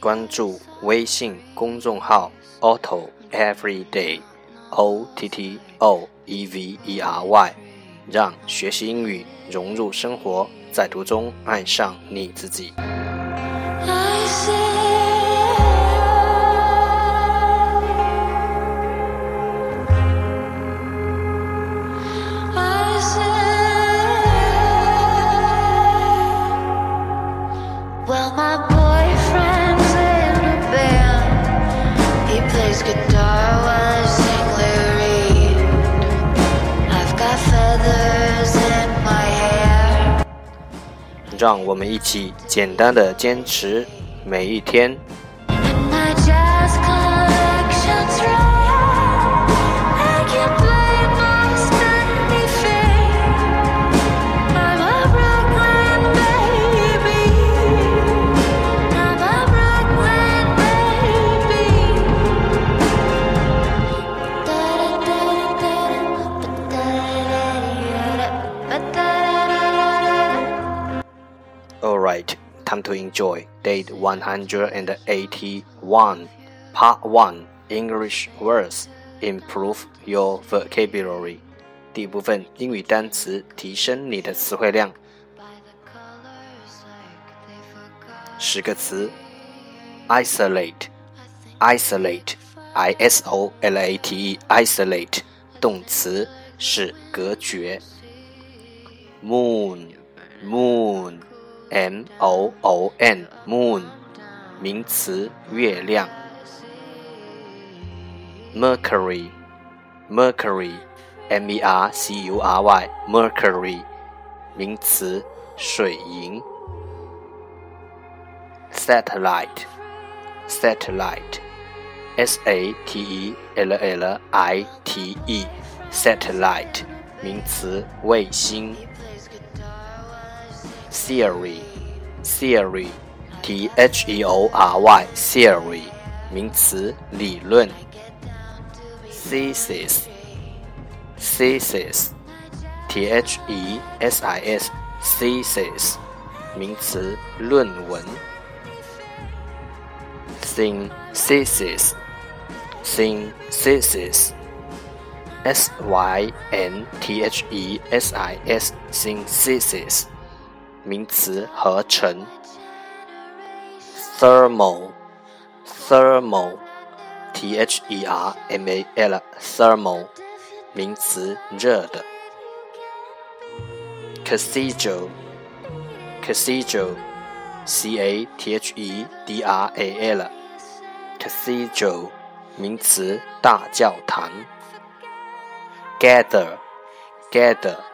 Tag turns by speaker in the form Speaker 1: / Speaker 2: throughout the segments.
Speaker 1: 关注微信公众号 Otto Everyday O T T O E V E R Y，让学习英语融入生活，在途中爱上你自己。让我们一起简单的坚持每一天。time to enjoy date 181, part 1 English words. Improve your vocabulary. 第一部分英语单词，提升你的词汇量。十个词：isolate, isolate, i s o l a t e, isolate，动词是隔绝。moon, moon。 M O O N moon，名词，月亮。Mercury Mercury M E R C U R Y Mercury，名词，水银。Satellite Satellite S A T E L L I T E Satellite，名词，卫星。Theory, theory, t h e o r y, theory，名词，理论。Thesis, thesis, t h e s i s, thesis，名词，论文。Synthesis, synthesis, s y n t h e s i s, synthesis。 名词合成，thermal，thermal，t h e r m a l，thermal，名词热的，cathedral，cathedral，c a t h e d r a l，cathedral，名词大教堂，gather，gather。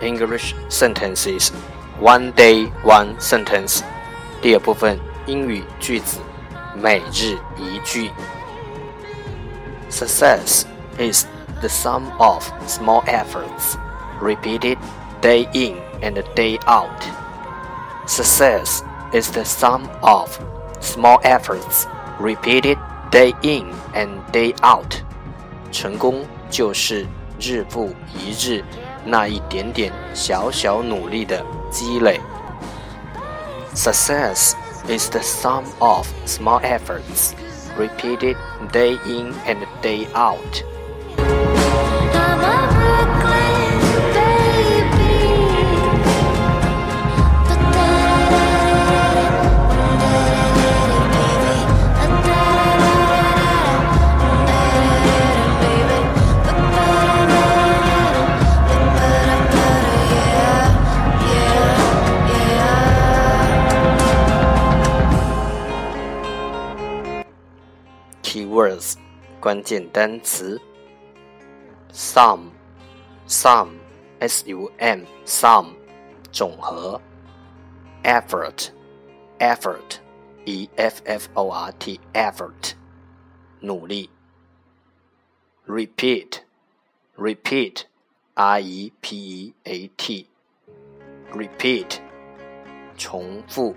Speaker 1: English Sentences One Day One Sentence 第二部分英语句子每日一句 Success is the sum of small efforts repeated day in and day out. Success is the sum of small efforts repeated day in and day out. 成功就是日复一日 那一点点小小努力的积累。Success is the sum of small efforts repeated day in and day out. keywords 关键单词。sum，sum s u m sum 总和。effort，effort e f f o r t effort 努力。repeat，repeat r e p e a t repeat 重复。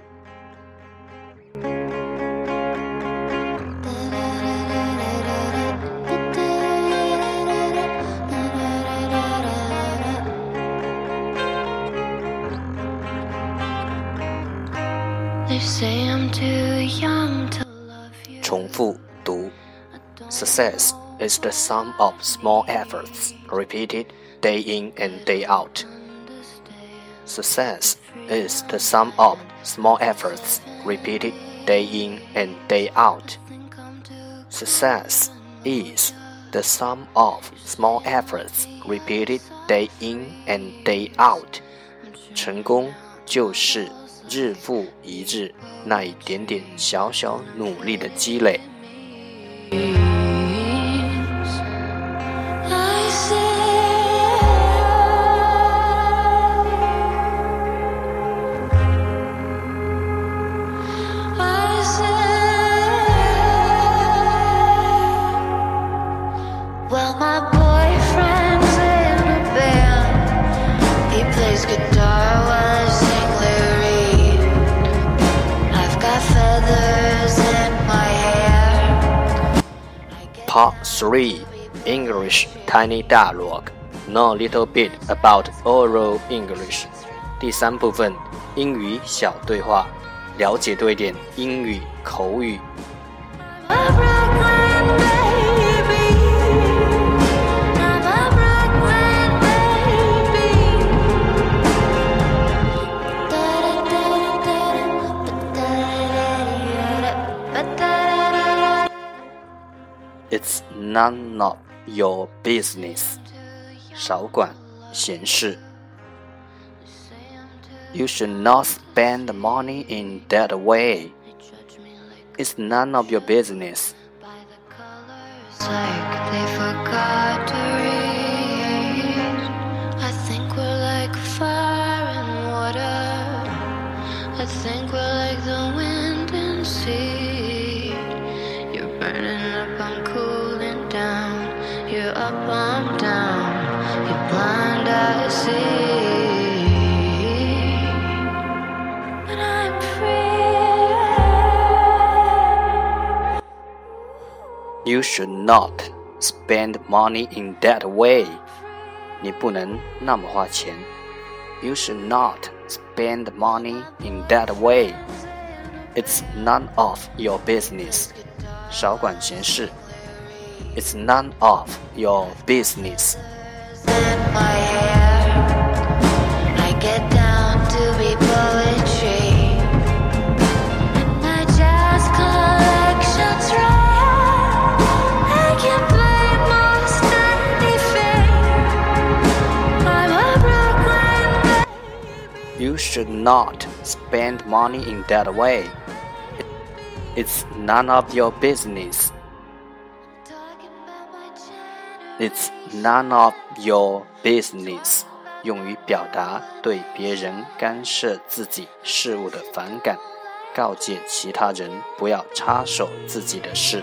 Speaker 1: 重复读。Success is the sum of small efforts repeated day in and day out. Success is the sum of small efforts repeated day in and day out. Success is the sum of small efforts repeated day in and day out. 成功就是 日复一日那一点点小小努力的积累。Part Three English Tiny Dialogue Know a little bit about oral English 第三部分英语小对话，了解多一点英语口语。none of your business. 少管闲事。You should not spend money in that way. It's none of your business. I think we're like the wind and sea. You're burning up, You should not spend money in that way. 你不能那么花钱。You should not spend money in that way. It's none of your business. 少管闲事。It's none of your business. You should not spend money in that way. It's none of your business. It's none of your business. 用于表达对别人干涉自己事务的反感，告诫其他人不要插手自己的事。